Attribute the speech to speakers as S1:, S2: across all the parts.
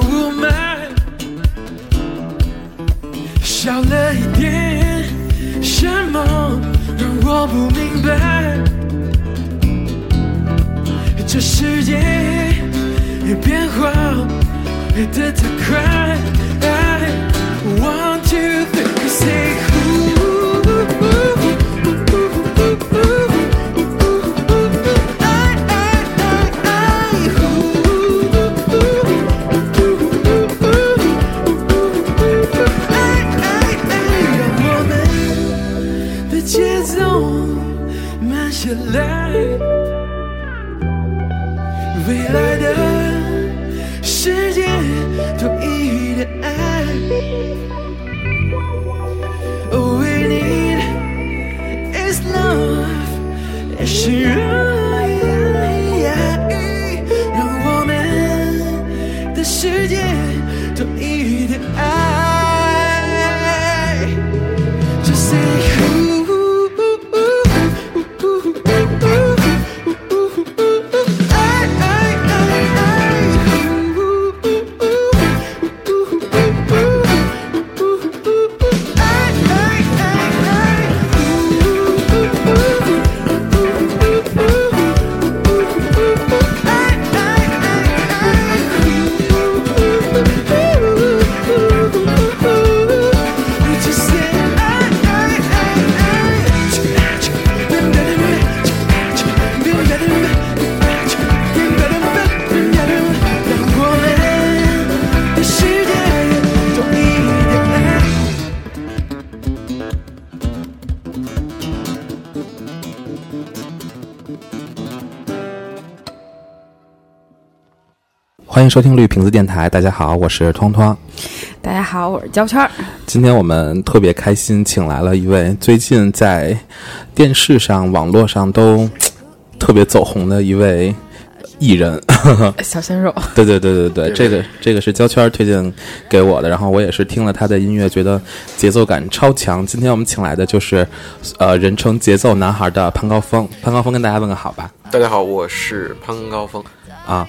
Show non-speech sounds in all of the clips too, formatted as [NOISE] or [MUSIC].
S1: 雾霾，少了一点什么让我不明白，这世界变化变得太快。
S2: 迎收听绿瓶子电台，大家好，我是通通。
S3: 大家好，我是焦圈儿。
S2: 今天我们特别开心，请来了一位最近在电视上、网络上都特别走红的一位艺人。[LAUGHS]
S3: 小鲜肉，[LAUGHS]
S2: 对对对对对，这个这个是焦圈推荐给我的，然后我也是听了他的音乐，觉得节奏感超强。今天我们请来的就是，呃，人称节奏男孩的潘高峰。潘高峰跟大家问个好吧。
S4: 大家好，我是潘高峰。
S2: 啊，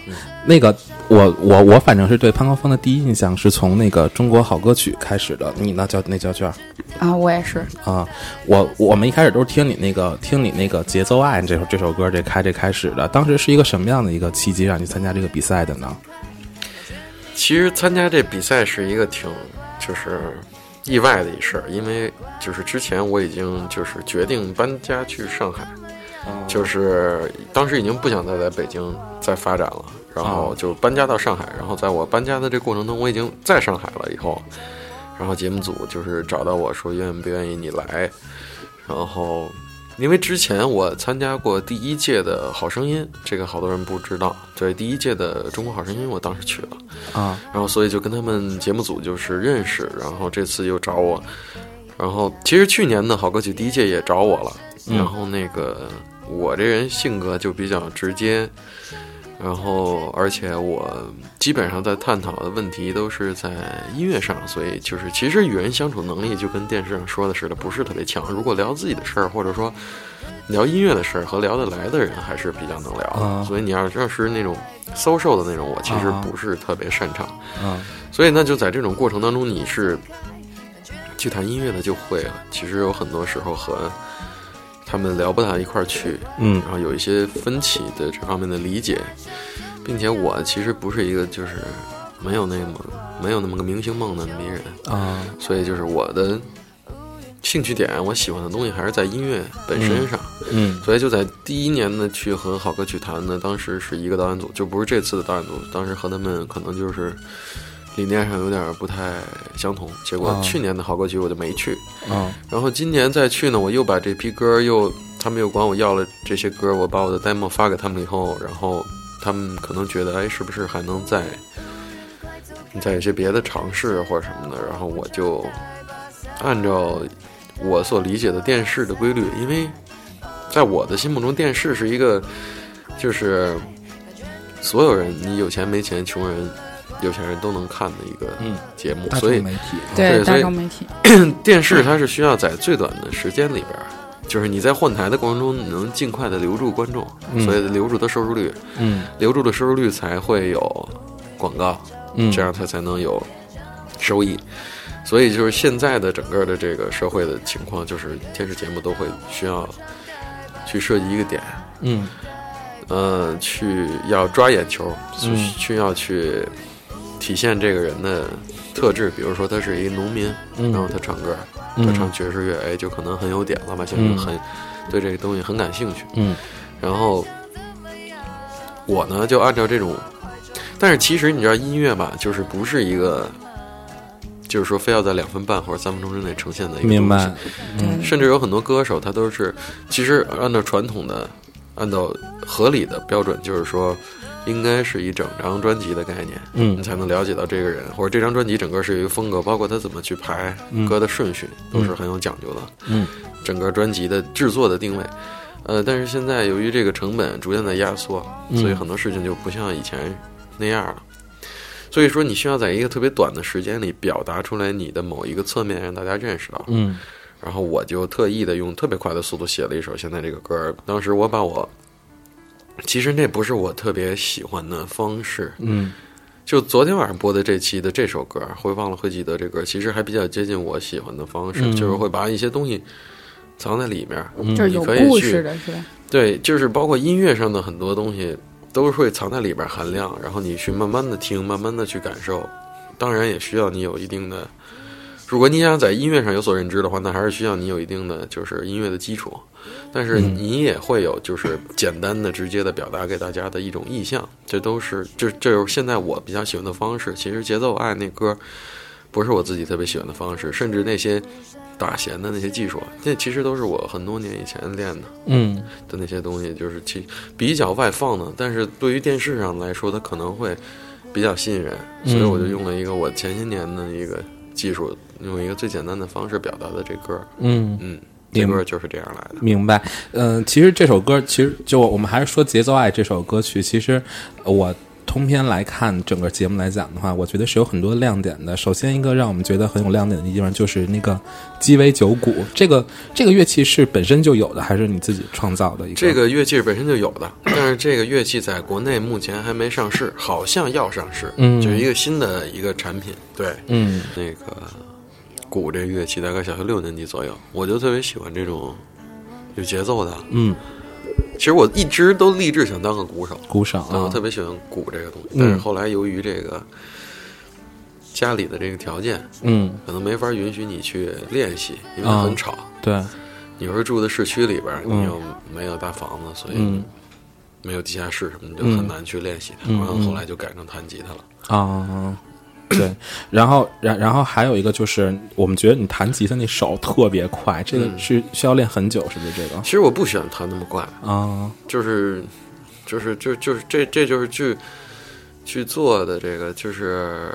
S2: 那个我我我反正是对潘高峰的第一印象是从那个中国好歌曲开始的。你呢，叫那焦圈
S3: 啊，我也是。
S2: 啊，我我们一开始都是听你那个听你那个节奏爱这首这首歌这开这开始的。当时是一个什么样的一个契机让你参加这个比赛的呢？
S4: 其实参加这比赛是一个挺就是意外的一事儿，因为就是之前我已经就是决定搬家去上海，就是当时已经不想再在北京再发展了，然后就搬家到上海。然后在我搬家的这过程中，我已经在上海了以后，然后节目组就是找到我说愿不愿意你来，然后。因为之前我参加过第一届的好声音，这个好多人不知道。对，第一届的中国好声音，我当时去了
S2: 啊，
S4: 然后所以就跟他们节目组就是认识，然后这次又找我，然后其实去年的好歌曲第一届也找我了，然后那个我这人性格就比较直接，然后而且我基本上在探讨的问题都是在音乐上，所以就是其实与人相处能力就跟电视上说的似的，不是特别强。如果聊自己的事儿，或者说聊音乐的事儿和聊得来的人还是比较能聊的。
S2: 啊
S4: 所以你要要是那种 social 的那种，我其实
S2: 啊
S4: 不是特别擅长。
S2: 嗯
S4: 所以那，就在这种过程当中，你是去谈音乐的就会了。其实有很多时候和他们聊不到一块儿去，
S2: 嗯。
S4: 然后有一些分歧的这方面的理解，并且我其实不是一个就是没有那么没有那么个明星梦的那么一人，
S2: 啊。
S4: 所以就是我的兴趣点，我喜欢的东西还是在音乐本身上。
S2: 嗯
S4: 所以就在第一年呢，去和好歌曲谈呢，当时是一个导演组，就不是这次的导演组，当时和他们可能就是理念上有点不太相同。结果
S2: 哦
S4: 去年的好歌曲我就没去，
S2: 啊
S4: 然后今年再去呢，我又把这批歌又，他们又管我要了这些歌，我把我的 demo 发给他们以后，然后他们可能觉得，哎，是不是还能再再有些别的尝试或者什么的，然后我就按照我所理解的电视的规律，因为在我的心目中，电视是一个就是所有人，你有钱没钱，穷人。有钱人都能看的一个
S2: 嗯。
S4: 节目，
S2: 大
S4: 所以
S2: 媒体。
S3: 对
S4: 对所以
S3: 大众媒体，[CLEARS THROAT]
S4: 电视它是需要在最短的时间里边儿，就是你在换台的过程中，你能尽快的留住观众，
S2: 嗯。
S4: 所以留住的收视率，
S2: 嗯。
S4: 留住的收视率才会有广告，
S2: 嗯。
S4: 这样它才能有收益。所以就是现在的整个的这个社会的情况，就是电视节目都会需要去设计一个点，
S2: 嗯。
S4: 呃，去要抓眼球，
S2: 嗯。
S4: 去去要去体现这个人的特质，比如说他是一个农民，
S2: 嗯
S4: 然后他唱歌，
S2: 嗯
S4: 他唱爵士乐，哎，就可能很有点，老百姓
S2: 嗯
S4: 很、对这个东西很感兴趣。
S2: 嗯
S4: 然后我呢就按照这种，但是其实你知道音乐吧，就是不是一个，就是说非要在两分半或者三分钟之内呈现的一个东西。
S2: 明白嗯
S4: 甚至有很多歌手，他都是其实按照传统的、按照合理的标准，就是说应该是一整张专辑的概念，
S2: 嗯
S4: 你才能了解到这个人，或者这张专辑整个是一个风格，包括他怎么去排
S2: 嗯
S4: 歌的顺序，都是很有讲究的。
S2: 嗯
S4: 整个专辑的制作的定位。呃，但是现在由于这个成本逐渐在压缩，
S2: 嗯
S4: 所以很多事情就不像以前那样了。所以说，你需要在一个特别短的时间里表达出来你的某一个侧面，让大家认识到。
S2: 嗯
S4: 然后我就特意的用特别快的速度写了一首现在这个歌儿。当时我把我，其实那不是我特别喜欢的方式。
S2: 嗯
S4: 就昨天晚上播的这期的这首歌，会忘了会记得这歌，其实还比较接近我喜欢的方式，
S2: 嗯
S4: 就是会把一些东西藏在里面。
S3: 就是有
S4: 你可以去
S3: 故事的是吧？
S4: 对，就是包括音乐上的很多东西，都会藏在里边含量，然后你去慢慢的听，慢慢的去感受。当然也需要你有一定的，如果你想在音乐上有所认知的话，那还是需要你有一定的就是音乐的基础。但是
S2: 嗯
S4: 你也会有就是简单的、直接的表达给大家的一种意向，这都是这这就是现在我比较喜欢的方式。其实节奏爱那歌不是我自己特别喜欢的方式，甚至那些打弦的那些技术，那其实都是我很多年以前练的。
S2: 嗯
S4: 的那些东西，就是其比较外放的，但是对于电视上来说，它可能会比较吸引人，
S2: 嗯
S4: 所以我就用了一个我前些年的一个技术，用一个最简单的方式表达的这歌，
S2: 嗯。
S4: 嗯，这歌就是这样来的。
S2: 明白，嗯、其实这首歌，其实就我们还是说《节奏爱》这首歌曲，其实呃我通篇来看整个节目来讲的话，我觉得是有很多亮点的。首先一个让我们觉得很有亮点的地方，就是那个鸡尾酒鼓，这个这个乐器是本身就有的，还是你自己创造的一个？
S4: 这个乐器是本身就有的，但是这个乐器在国内目前还没上市，好像要上市，
S2: 嗯
S4: 就是一个新的一个产品。对，
S2: 嗯
S4: 那个鼓这乐器大概小学六年级左右，我就特别喜欢这种有节奏的。
S2: 嗯，
S4: 其实我一直都立志想当个鼓手，
S2: 鼓手
S4: 啊，我
S2: 啊
S4: 特，别喜欢鼓这个东西，
S2: 嗯
S4: 但是后来由于这个家里的这个条件，
S2: 嗯，
S4: 可能没法允许你去练习，因为
S2: 啊
S4: 很吵。
S2: 对，
S4: 你说住在市区里边，
S2: 嗯
S4: 你又没有大房子，所以
S2: 嗯。
S4: 没有地下室什么，就
S2: 嗯。
S4: 很难去练习它。
S2: 嗯
S4: 然后
S2: 嗯。
S4: 后来就改成弹吉他了。
S2: 啊，对，然后然然后还有一个就是，我们觉得你弹吉他那手特别快，这个
S4: 嗯
S2: 是需要练很久，是不是这个？
S4: 其实我不喜欢弹那么快，
S2: 啊，
S4: 就是就是就就是这这就是去去做的这个就是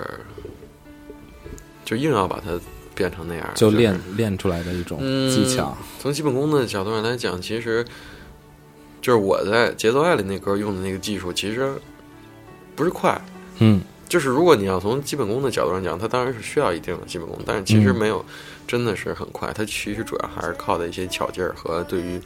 S4: 就硬要把它变成那样，
S2: 就是练练出来的一种
S4: 嗯
S2: 技巧。
S4: 从基本功的角度上来讲，其实就是我在《节奏爱》里那歌用的那个技术，其实不是快。
S2: 嗯
S4: 就是如果你要从基本功的角度上讲，它当然是需要一定的基本功，但是其实
S2: 嗯
S4: 没有真的是很快。它其实主要还是靠的一些巧劲儿和对于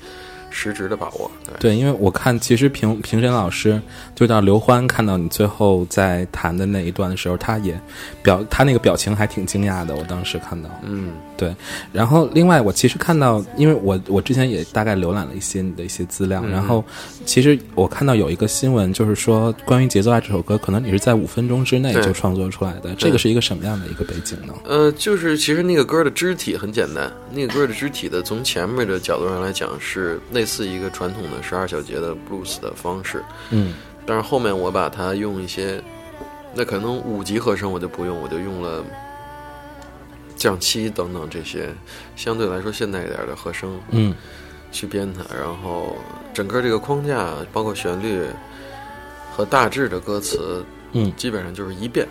S4: 实质的把握。对，
S2: 对，因为我看其实评评审老师就到刘欢看到你最后在弹的那一段的时候，他也表他那个表情还挺惊讶的。我当时看到，
S4: 嗯，
S2: 对。然后另外我其实看到，因为我我之前也大概浏览了一些你的一些资料，
S4: 嗯
S2: 然后其实我看到有一个新闻，就是说关于《节奏爱》这首歌，可能你是在五分钟之内就创作出来的，这个是一个什么样的一个背景呢？
S4: 呃，就是其实那个歌的肢体很简单，那个歌的肢体的从前面的角度上来讲是类似一个传统的十二小节的 blues 的方式，
S2: 嗯。
S4: 但是后面我把它用一些，那可能五级和声我就不用，我就用了降七等等这些相对来说现代一点的和声
S2: 嗯。
S4: 去编它，然后整个这个框架包括旋律和大致的歌词，
S2: 嗯。
S4: 基本上就是一遍。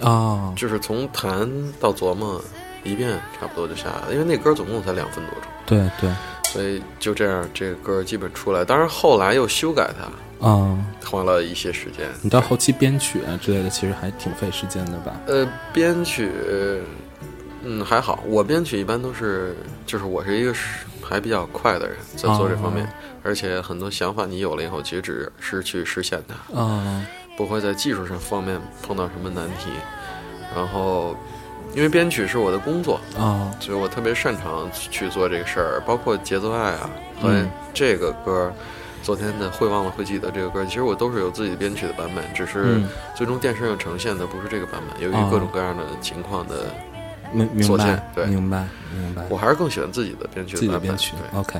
S2: 哦
S4: 就是从弹到琢磨一遍，差不多就下来了。因为那歌总共才两分多钟，
S2: 对对
S4: 所以就这样，这个歌基本出来。当然后来又修改它，
S2: 嗯，
S4: 花了一些时间。
S2: 你到后期编曲啊之类的，其实还挺费时间的吧？
S4: 呃，编曲，嗯，还好。我编曲一般都是，就是我是一个是还比较快的人，在做这方面，
S2: 哦
S4: 而且很多想法你有了以后，其实只是去实现它。
S2: 哦
S4: 不会在技术上方面碰到什么难题。然后，因为编曲是我的工作，
S2: 哦
S4: 所以我特别擅长去做这个事儿，包括节奏爱啊和
S2: 嗯
S4: 这个歌。昨天的会忘了会记得这个歌，其实我都是有自己编曲的版本，只是
S2: 嗯
S4: 最终电视上呈现的不是这个版本，由
S2: 哦
S4: 于各种各样的情况的，
S2: 明明白
S4: 对
S2: 明白明白。
S4: 我还是更喜欢自己的编曲
S2: 自己的。编曲
S4: 对
S2: ，，OK，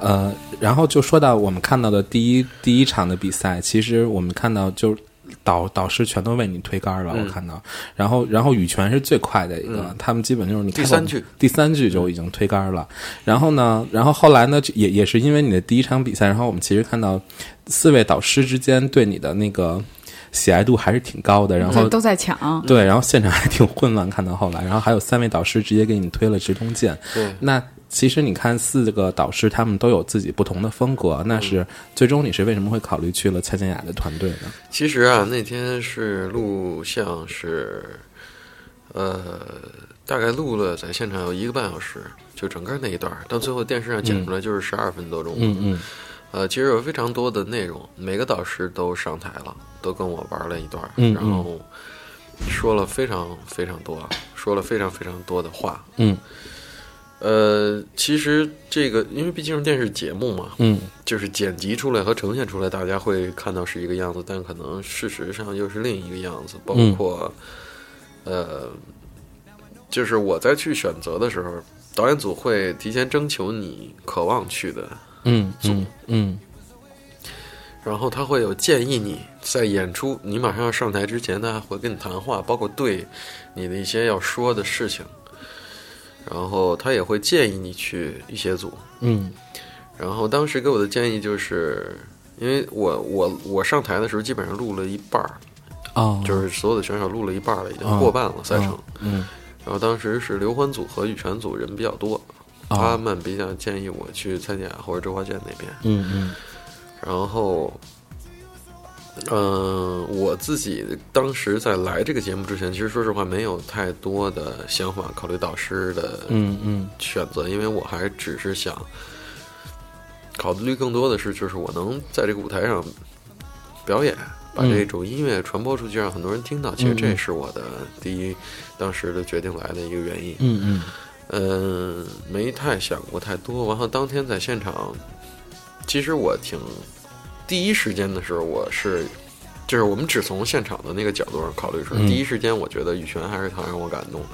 S2: 呃，然后就说到我们看到的第一第一场的比赛，其实我们看到就导导师全都为你推杆了，
S4: 嗯。
S2: 我看到，然后然后羽泉是最快的一个，
S4: 嗯。
S2: 他们基本就是你
S4: 第三句。
S2: 第三句就已经推杆了，然后呢，然后后来呢，也也是因为你的第一场比赛，然后我们其实看到四位导师之间对你的那个喜爱度还是挺高的，然后
S3: 都在抢。
S2: 对，然后现场还挺混乱，看到后来，然后还有三位导师直接给你推了直通键。
S4: 对。
S2: 那其实你看四个导师，他们都有自己不同的风格，那是最终你是为什么会考虑去了蔡健雅的团队呢？
S4: 其实啊，那天是录像是，呃，大概录了在现场有一个半小时，就整个那一段儿，到最后电视上剪出来就是十二分多钟。
S2: 嗯嗯
S4: 呃，其实有非常多的内容，每个导师都上台了，都跟我玩了一段然后说了非常非常多，说了非常非常多的话。
S2: 嗯
S4: 呃，其实这个因为毕竟是电视节目嘛，
S2: 嗯。
S4: 就是剪辑出来和呈现出来，大家会看到是一个样子，但可能事实上又是另一个样子。包
S2: 嗯。
S4: 括，呃，就是我在去选择的时候，导演组会提前征求你渴望去的，
S2: 嗯嗯嗯。
S4: 然后他会有建议你在演出你马上要上台之前，他会跟你谈话，包括对你的一些要说的事情，然后他也会建议你去一些组。
S2: 嗯。
S4: 然后当时给我的建议就是，因为我我我上台的时候基本上录了一半儿，
S2: 哦，
S4: 就是所有的选手录了一半儿了，已经
S2: 哦。
S4: 过半了赛程。
S2: 嗯。
S4: 然后当时是刘欢组和羽泉组人比较多，
S2: 哦。
S4: 他们比较建议我去参加或者周华健那边。
S2: 嗯嗯。
S4: 然后，嗯、我自己当时在来这个节目之前，其实说实话没有太多的想法考虑导师的
S2: 嗯嗯
S4: 选择，因为我还只是想考虑更多的是，就是我能在这个舞台上表演，把
S2: 嗯
S4: 这种音乐传播出去，让很多人听到。其实这是我的第一当时的决定来的一个原因。
S2: 嗯嗯
S4: 嗯，没太想过太多。然后当天在现场，其实我挺第一时间的时候，我是就是我们只从现场的那个角度上考虑出来。
S2: 嗯
S4: 第一时间，我觉得羽泉还是挺让我感动的。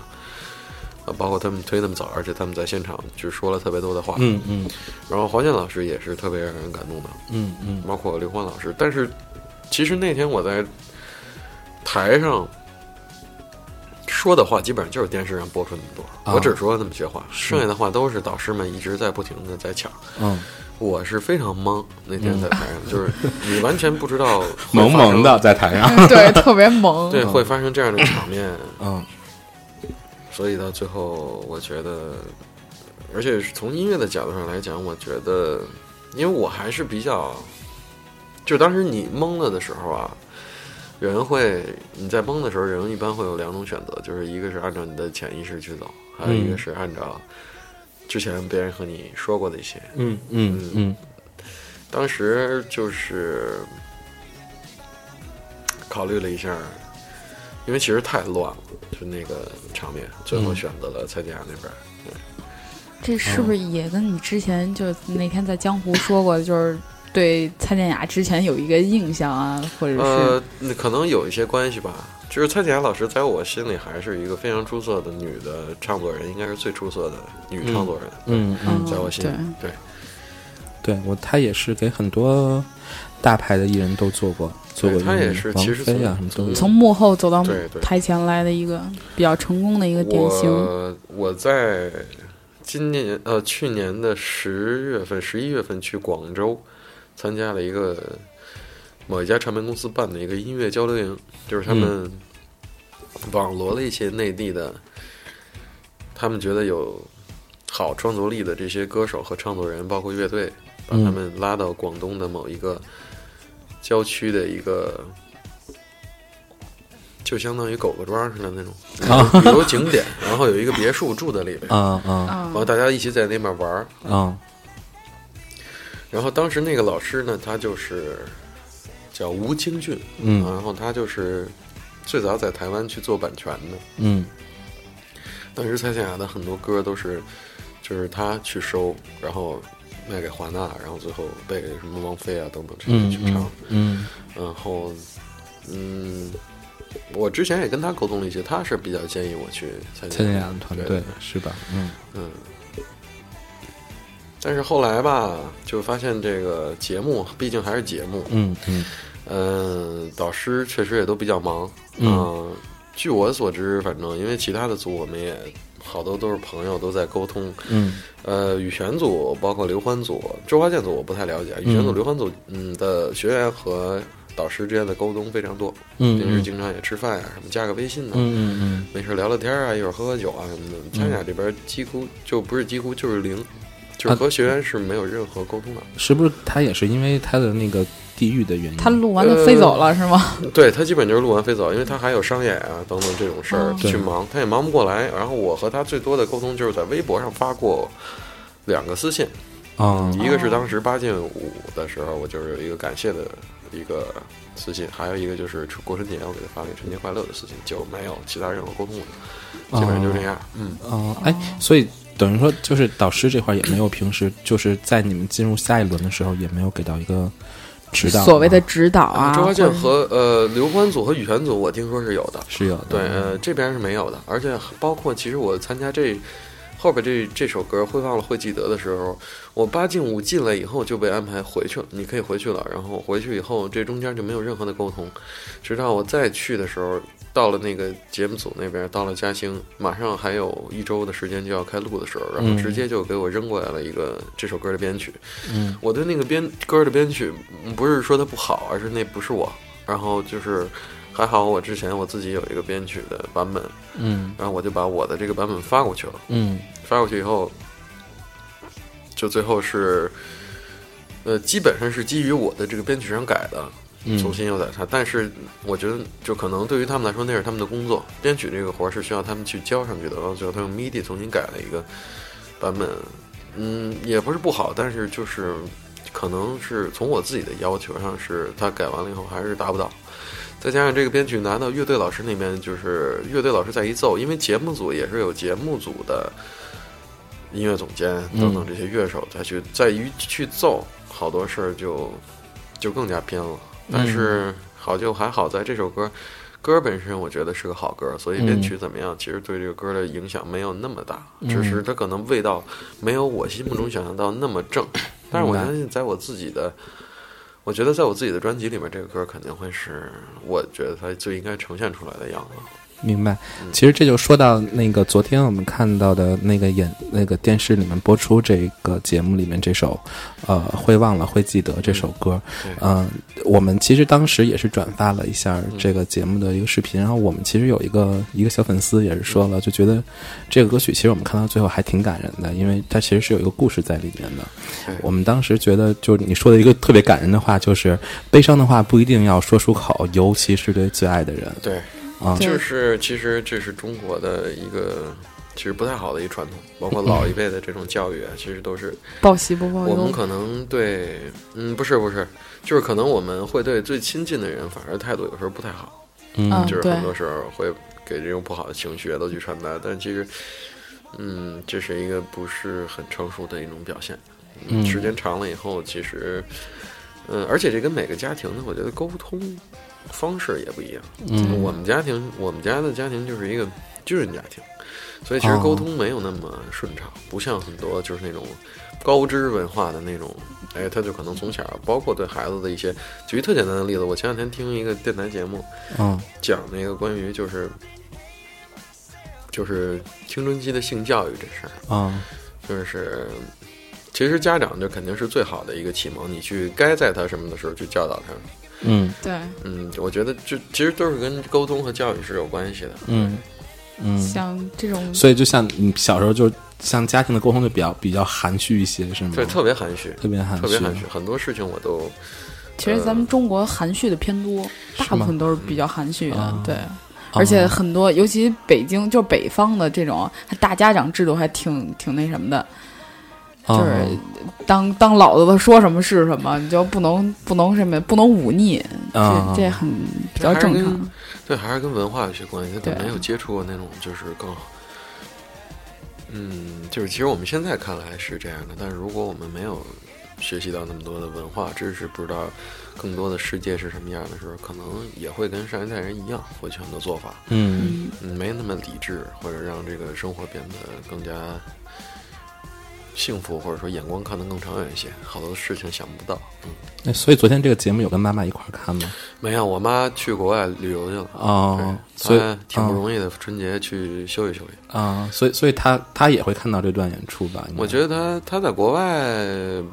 S4: 啊，包括他们推那么早，而且他们在现场就说了特别多的话。
S2: 嗯嗯
S4: 然后黄健老师也是特别让人感动的，
S2: 嗯嗯
S4: 包括刘欢老师。但是其实那天我在台上说的话，基本上就是电视上播出那么多，
S2: 啊
S4: 我只说了那么些话，剩下的话都是导师们一直在不停的在抢。
S2: 嗯，
S4: 我是非常懵，那天在台上，就是你完全不知道
S2: 萌萌的，在台上。[LAUGHS]
S3: 对，特别萌。
S4: 对，会发生这样的场面。
S2: 嗯
S4: 所以到最后，我觉得，而且是从音乐的角度上来讲，我觉得，因为我还是比较，就当时你懵了的时候啊，人会你在懵的时候，人一般会有两种选择，就是一个是按照你的潜意识去走，还有一个是按照之前别人和你说过的一些。
S2: 嗯嗯嗯
S4: 当时就是考虑了一下，因为其实太乱了，就那个场面，最后选择了蔡健雅那边。
S3: 这是不是也跟你之前就那天在江湖说过的，[LAUGHS] 就是对蔡健雅之前有一个印象啊，或者是
S4: 呃，那可能有一些关系吧。就是蔡健雅老师在我心里还是一个非常出色的女的唱作人，应该是最出色的女唱作人。
S2: 嗯嗯，
S4: 在我心里，对
S2: 对我她也是给很多大牌的艺人都做过，做过
S4: 他也是其实
S2: 菲啊什么都。
S3: 从幕后走到台前来的一个比较成功的一个典型。
S4: 我我在今年呃去年的十月份、十一月份去广州参加了一个某一家唱片公司办的一个音乐交流营，就是他们网罗了一些内地的，他们觉得有好创作力的这些歌手和创作人，包括乐队，把他们拉到广东的某一个郊区的一个。就相当于狗狗庄似的那种 [LAUGHS] 旅游景点，然后有一个别墅住在里边，
S2: 啊啊
S4: 然后大家一起在那边玩儿。
S2: 啊
S4: 然后当时那个老师呢，他就是叫吴清俊，
S2: 嗯
S4: 然后他就是最早在台湾去做版权的。
S2: 嗯
S4: 当时蔡健雅的很多歌都是就是他去收，然后卖给华纳，然后最后被什么王菲啊等等这些
S2: 嗯
S4: 去唱。
S2: 嗯
S4: 然后，嗯，我之前也跟他沟通了一些，他是比较建议我去参加
S2: 蔡健雅的团队
S4: 对
S2: 是吧？嗯
S4: 嗯，但是后来吧，就发现这个节目毕竟还是节目，
S2: 嗯嗯。
S4: 呃，导师确实也都比较忙，
S2: 嗯。
S4: 嗯，据我所知，反正因为其他的组我们也好多都是朋友都在沟通，
S2: 嗯。
S4: 呃，羽泉组包括刘欢组、周华健组我不太了解，羽泉组、
S2: 嗯
S4: 刘欢组嗯的学员和导师之间的沟通非常多，
S2: 嗯
S4: 平时经常也吃饭呀、什么加个微信呢、
S2: 嗯嗯
S4: 没事聊聊天啊，一会儿喝喝酒啊什么的。蔡雅这边几乎就不是几乎就是零，就是和学员是没有任何沟通的。
S2: 是不是他也是因为他的那个地域的原因？
S3: 他录完就飞走了、是吗？[LAUGHS]
S4: 对他基本就是录完飞走，因为他还有商演啊等等这种事儿
S3: 哦
S4: 去忙，他也忙不过来。然后我和他最多的沟通就是在微博上发过两个私信，
S2: 啊
S4: 一个是当时八进五的时候，我就是有一个感谢的一个私信，还有一个就是过春节我给他发了一个春节快乐的私信，就没有其他任何沟通了，基本上就这样。嗯，
S2: 哦，哎，所以等于说，就是导师这块也没有平时就是在你们进入下一轮的时候，也没有给到一个指导吗，
S3: 所谓的指导啊，
S4: 周华健和呃刘欢组和羽泉组，我听说是有的。
S2: 是有的，
S4: 对，呃，这边是没有的，而且包括其实我参加这后边这这首歌《会忘了会记得》的时候，我八进五进来以后就被安排回去了，你可以回去了。然后回去以后，这中间就没有任何的沟通，直到我再去的时候，到了那个节目组那边，到了嘉兴，马上还有一周的时间就要开录的时候，然后直接就给我扔过来了一个这首歌的编曲。
S2: 嗯，
S4: 我对那个编歌的编曲，嗯不是说它不好，而是那不是我。然后就是还好，我之前我自己有一个编曲的版本，
S2: 嗯
S4: 然后我就把我的这个版本发过去了。
S2: 嗯
S4: 发过去以后，就最后是，呃，基本上是基于我的这个编曲上改的，
S2: 嗯
S4: 重新又改它。但是我觉得，就可能对于他们来说，那是他们的工作，编曲这个活儿是需要他们去交上去的。然后最后他用 MIDI 重新改了一个版本，嗯，也不是不好，但是就是可能是从我自己的要求上，是他改完了以后还是达不到。再加上这个编曲拿到乐队老师那边，就是乐队老师再一奏，因为节目组也是有节目组的音乐总监等等这些乐手再去再一去奏，好多事儿就就更加偏了。但是好就还好，在这首歌歌本身我觉得是个好歌，所以编曲怎么样，其实对这个歌的影响没有那么大，只是它可能味道没有我心目中想象到那么正。但是我相信，在我自己的。我觉得在我自己的专辑里面，这个歌肯定会是我觉得它最应该呈现出来的样子。
S2: 明白。其实这就说到那个昨天我们看到的那个演那个电视里面播出这个节目里面这首，呃，会忘了会记得这首歌。
S4: 对
S2: 嗯、我们其实当时也是转发了一下这个节目的一个视频，然后我们其实有一个一个小粉丝也是说了，就觉得这个歌曲其实我们看到最后还挺感人的，因为它其实是有一个故事在里面的。
S4: 对
S2: 我们当时觉得，就是你说的一个特别感人的话，就是悲伤的话不一定要说出口，尤其是对最爱的人
S4: 对，
S2: 啊。
S4: 就是其实这是中国的一个其实不太好的一个传统，包括老一辈的这种教育啊，其实都是
S3: 报喜不报忧。
S4: 我们可能对，嗯，不是不是，就是可能我们会对最亲近的人，反而态度有时候不太好，
S2: 嗯
S4: 就是很多时候会给这种不好的情绪都去传达，但其实，嗯，这是一个不是很成熟的一种表现。
S2: 嗯
S4: 时间长了以后，其实，嗯，而且这跟每个家庭呢，我觉得沟通方式也不一样。
S2: 嗯
S4: 我们家庭，我们家的家庭就是一个军人家庭，所以其实
S2: 哦
S4: 沟通没有那么顺畅，不像很多就是那种高知文化的那种，哎，他就可能从小，包括对孩子的一些，举一特简单的例子，我前两天听一个电台节目，
S2: 嗯
S4: 讲那个关于就是就是青春期的性教育这事儿，
S2: 啊
S4: 就是其实家长就肯定是最好的一个启蒙，你去该在他什么的时候去教导他。
S2: 嗯 [LAUGHS]
S3: 对，
S4: 嗯，我觉得就其实都是跟沟通和教育是有关系的。
S2: 嗯嗯，
S3: 像这种
S2: 所以就像你小时候就像家庭的沟通就比较比较含蓄一些，是吗？
S4: 对，特别含蓄，
S2: 特别含蓄，
S4: 特别含蓄，很多事情我都
S3: 其实咱们中国含蓄的偏多，大部分都是比较含蓄的，
S2: 啊
S3: 对。而且很多，尤其北京，就北方的这种大家长制度，还挺挺那什么的。就是
S2: 啊
S3: 当当老子的说什么是什么，你就不能不能什么不能忤逆，
S2: 啊
S3: 这这很比较正常。
S4: 对，还是跟文化有些关系。他没有接触过那种，就是更，嗯，就是其实我们现在看来是这样的，但是如果我们没有学习到那么多的文化知识，不知道更多的世界是什么样的时候，可能也会跟上一代人一样，会去很多做法，
S2: 嗯
S4: 嗯，没那么理智，或者让这个生活变得更加幸福，或者说眼光看得更长远一些，好多事情想不到。嗯，
S2: 那所以昨天这个节目有跟妈妈一块儿看吗？
S4: 没有，我妈去国外旅游去了。
S2: 哦，所以
S4: 挺不容易的，春节去休息休息。
S2: 啊，所以所以他他也会看到这段演出吧？
S4: 我觉得她她在国外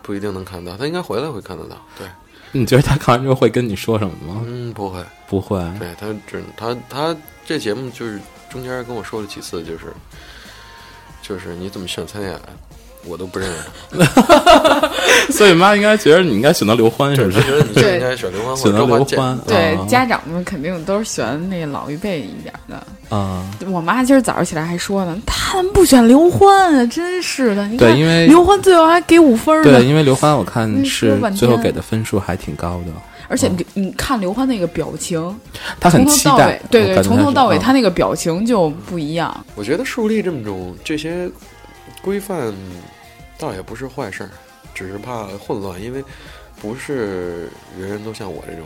S4: 不一定能看到，她应该回来会看得到。对，
S2: 你觉得他看完之后会跟你说什么吗？
S4: 嗯，不会，
S2: 不会，
S4: 对他只他他这节目就是中间跟我说了几次，就是就是你怎么选参演，我都不认识她。[LAUGHS]
S2: 所以妈应该觉得你应该选择刘欢，是不是？
S4: 觉得你就
S3: 对
S4: 应该选刘欢或
S2: 选择刘。欢，
S3: 对，
S2: 啊
S3: 家长们肯定都是喜欢那老一辈一点的。
S2: 啊，
S3: 我妈今儿早上起来还说呢，他们不选刘欢啊，真是的。
S2: 对，因为
S3: 刘欢最后还给五分呢
S2: 对，。因为刘欢我看
S3: 嗯
S2: 是最后给的分数还挺高的，
S3: 而且你你看刘欢那个表情，
S2: 他很
S3: 从头到
S2: 期待
S3: 尾，，对对，从头到尾他那个表情就不一样。
S4: 我觉得树立这么种这些规范，倒也不是坏事儿，只是怕混乱，因为不是人人都像我这种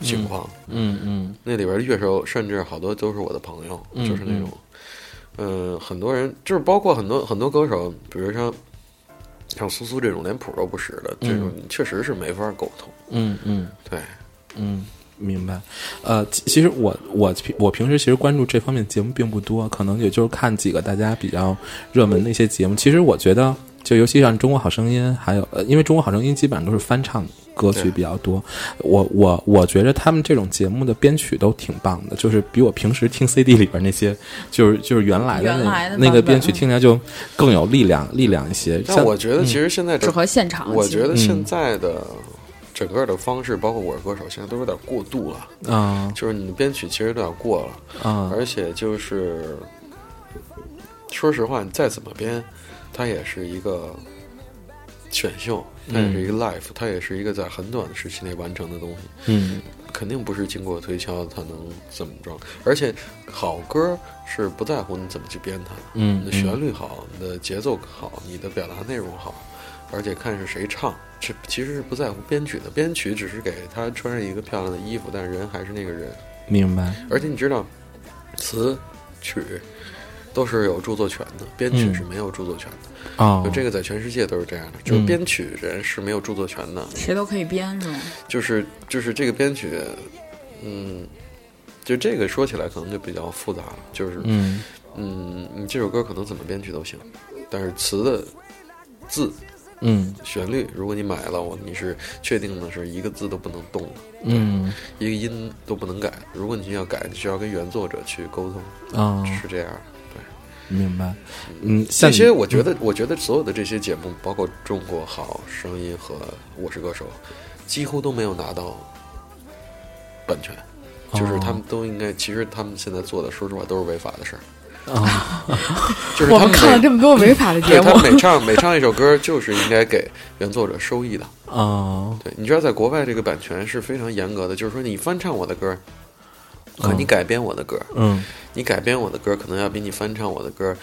S4: 情况。
S2: 嗯嗯
S4: 那里边的乐手甚至好多都是我的朋友，
S2: 嗯
S4: 就是那种，嗯、很多人就是包括很多很多歌手，比如像像苏苏这种连谱都不识的，这种确实是没法沟通。
S2: 嗯嗯
S4: 对，
S2: 嗯，明白。呃，其其实我我平我平时其实关注这方面节目并不多，可能也就是看几个大家比较热门的一些节目。其实我觉得，就尤其像《中国好声音》，还有呃，因为《中国好声音》基本上都是翻唱歌曲比较多。我我我觉得他们这种节目的编曲都挺棒的，就是比我平时听 CD 里边那些，就是就是原来的那
S3: 来的
S2: 那个编曲
S3: 嗯
S2: 听起来就更有力量力量一些。
S4: 但我觉得其实现在
S3: 适合现场。
S4: 我觉得现在的整个的方式，包括我是歌手，现在都有点过度了。
S2: 啊
S4: 就是你的编曲其实有点过了，
S2: 啊
S4: 而且就是说实话，你再怎么编，它也是一个选秀，它也是一个 life，、它也是一个在很短的时期内完成的东西，
S2: 嗯
S4: 肯定不是经过推敲它能怎么着。而且好歌是不在乎你怎么去编它，
S2: 嗯
S4: 你的旋律好，你的节奏好，你的表达内容好，而且看是谁唱，这其实是不在乎编曲的。编曲只是给他穿上一个漂亮的衣服，但是人还是那个人。
S2: 明白
S4: 而且你知道，词曲都是有著作权的，编曲
S2: 嗯
S4: 是没有著作权的。
S2: 哦
S4: 就这个在全世界都是这样的，就是
S2: 嗯
S4: 编曲人是没有著作权的，
S3: 谁都可以编是吗？
S4: 就是就是这个编曲，嗯，就这个说起来可能就比较复杂了，就是
S2: 嗯
S4: 嗯，你这首歌可能怎么编曲都行，但是词的字。
S2: 嗯
S4: 旋律，如果你买了，我你是确定的是一个字都不能动的，
S2: 嗯
S4: 一个音都不能改。如果你要改，你需要跟原作者去沟通，
S2: 哦，
S4: 是这样的。
S2: 明白。嗯，
S4: 这些我觉得，我觉得所有的这些节目，包括《中国好声音》和《我是歌手》，几乎都没有拿到版权，就是他们都应该，其实他们现在做的，说实话都是违法的事儿。
S2: 啊 [LAUGHS] [LAUGHS]
S4: 就是他
S3: 们看了这么多违法的节目
S4: 对他，每唱 [LAUGHS] 每唱一首歌，就是应该给原作者收益的。
S2: 啊
S4: 对，你知道在国外这个版权是非常严格的，就是说你翻唱我的歌，和你改编我的歌，
S2: 嗯。
S4: 你改编我的歌可能要比你翻唱我的歌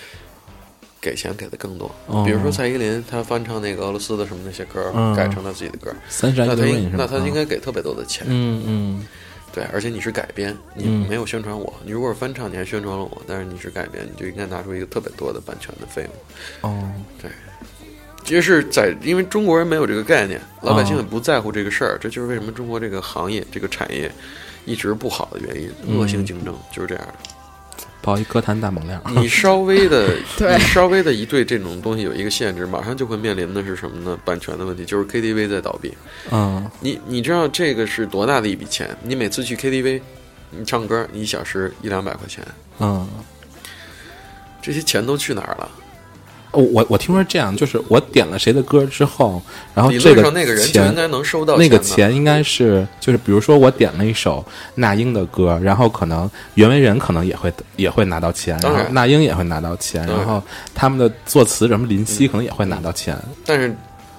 S4: 给钱给的更多。
S2: 哦。
S4: 比如说蔡依林，她翻唱那个俄罗斯的什么那些歌，
S2: 嗯。
S4: 改成她自己的歌，那她？那她应该给特别多的钱。
S2: 嗯嗯。
S4: 对，而且你是改编，你
S2: 嗯。
S4: 没有宣传我。你如果是翻唱，你还宣传了我，但是你是改编，你就应该拿出一个特别多的版权的费用。
S2: 哦。
S4: 其实是在，因为中国人没有这个概念，老百姓
S2: 哦
S4: 也不在乎这个事儿，这就是为什么中国这个行业、这个产业一直不好的原因。
S2: 嗯
S4: 恶性竞争就是这样的。
S2: 报一歌坛大猛料。
S4: 你稍微的，[LAUGHS] 稍微的一对这种东西有一个限制，马上就会面临的是什么呢？版权的问题，就是 KTV 在倒闭。
S2: 嗯
S4: 你你知道这个是多大的一笔钱？你每次去 KTV，你唱歌，你一小时一两百块钱，
S2: 嗯。
S4: 这些钱都去哪儿了？
S2: 我我我听说这样，就是我点了谁的歌之后，然后
S4: 理
S2: 这个
S4: 那个人就
S2: 钱
S4: 应该能收到
S2: 那个钱应该是就是比如说我点了一首那英的歌，然后可能袁惟仁可能也会也会拿到钱，
S4: 然
S2: 然。后那英也会拿到钱，
S4: 然
S2: 然。后他们的作词什么林夕可能也会拿到钱。
S4: 但是